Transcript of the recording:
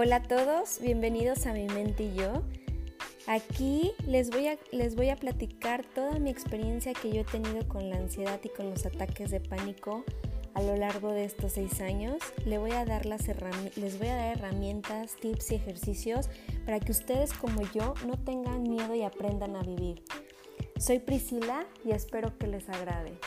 Hola a todos, bienvenidos a Mi Mente y Yo. Aquí les voy, a, les voy a platicar toda mi experiencia que yo he tenido con la ansiedad y con los ataques de pánico a lo largo de estos seis años. Les voy a dar, las les voy a dar herramientas, tips y ejercicios para que ustedes como yo no tengan miedo y aprendan a vivir. Soy Priscila y espero que les agrade.